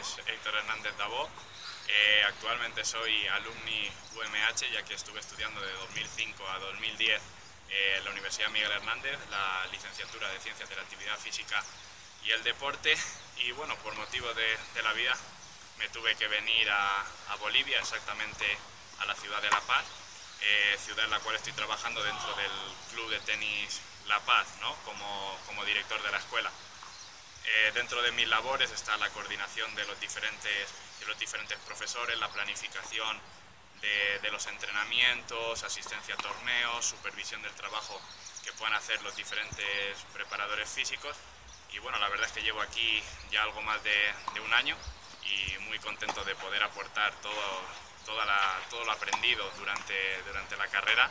es Héctor Hernández Dabó. Eh, actualmente soy alumni UMH, ya que estuve estudiando de 2005 a 2010 eh, en la Universidad Miguel Hernández, la licenciatura de Ciencias de la Actividad Física y el Deporte. Y bueno, por motivo de, la vida me tuve que venir a, Bolivia, exactamente a la ciudad de La Paz, eh, ciudad en la cual estoy trabajando dentro del Club de Tenis La Paz, ¿no? como, como director de la escuela. Eh, dentro de mis labores está la coordinación de los diferentes, de los diferentes profesores, la planificación de, los entrenamientos, asistencia a torneos, supervisión del trabajo que puedan hacer los diferentes preparadores físicos. Y bueno, la verdad es que llevo aquí ya algo más de, un año y muy contento de poder aportar todo, toda todo lo aprendido durante, durante la carrera.